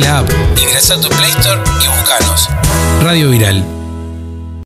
La app. Ingresa a tu Play Store y búscanos. Radio Viral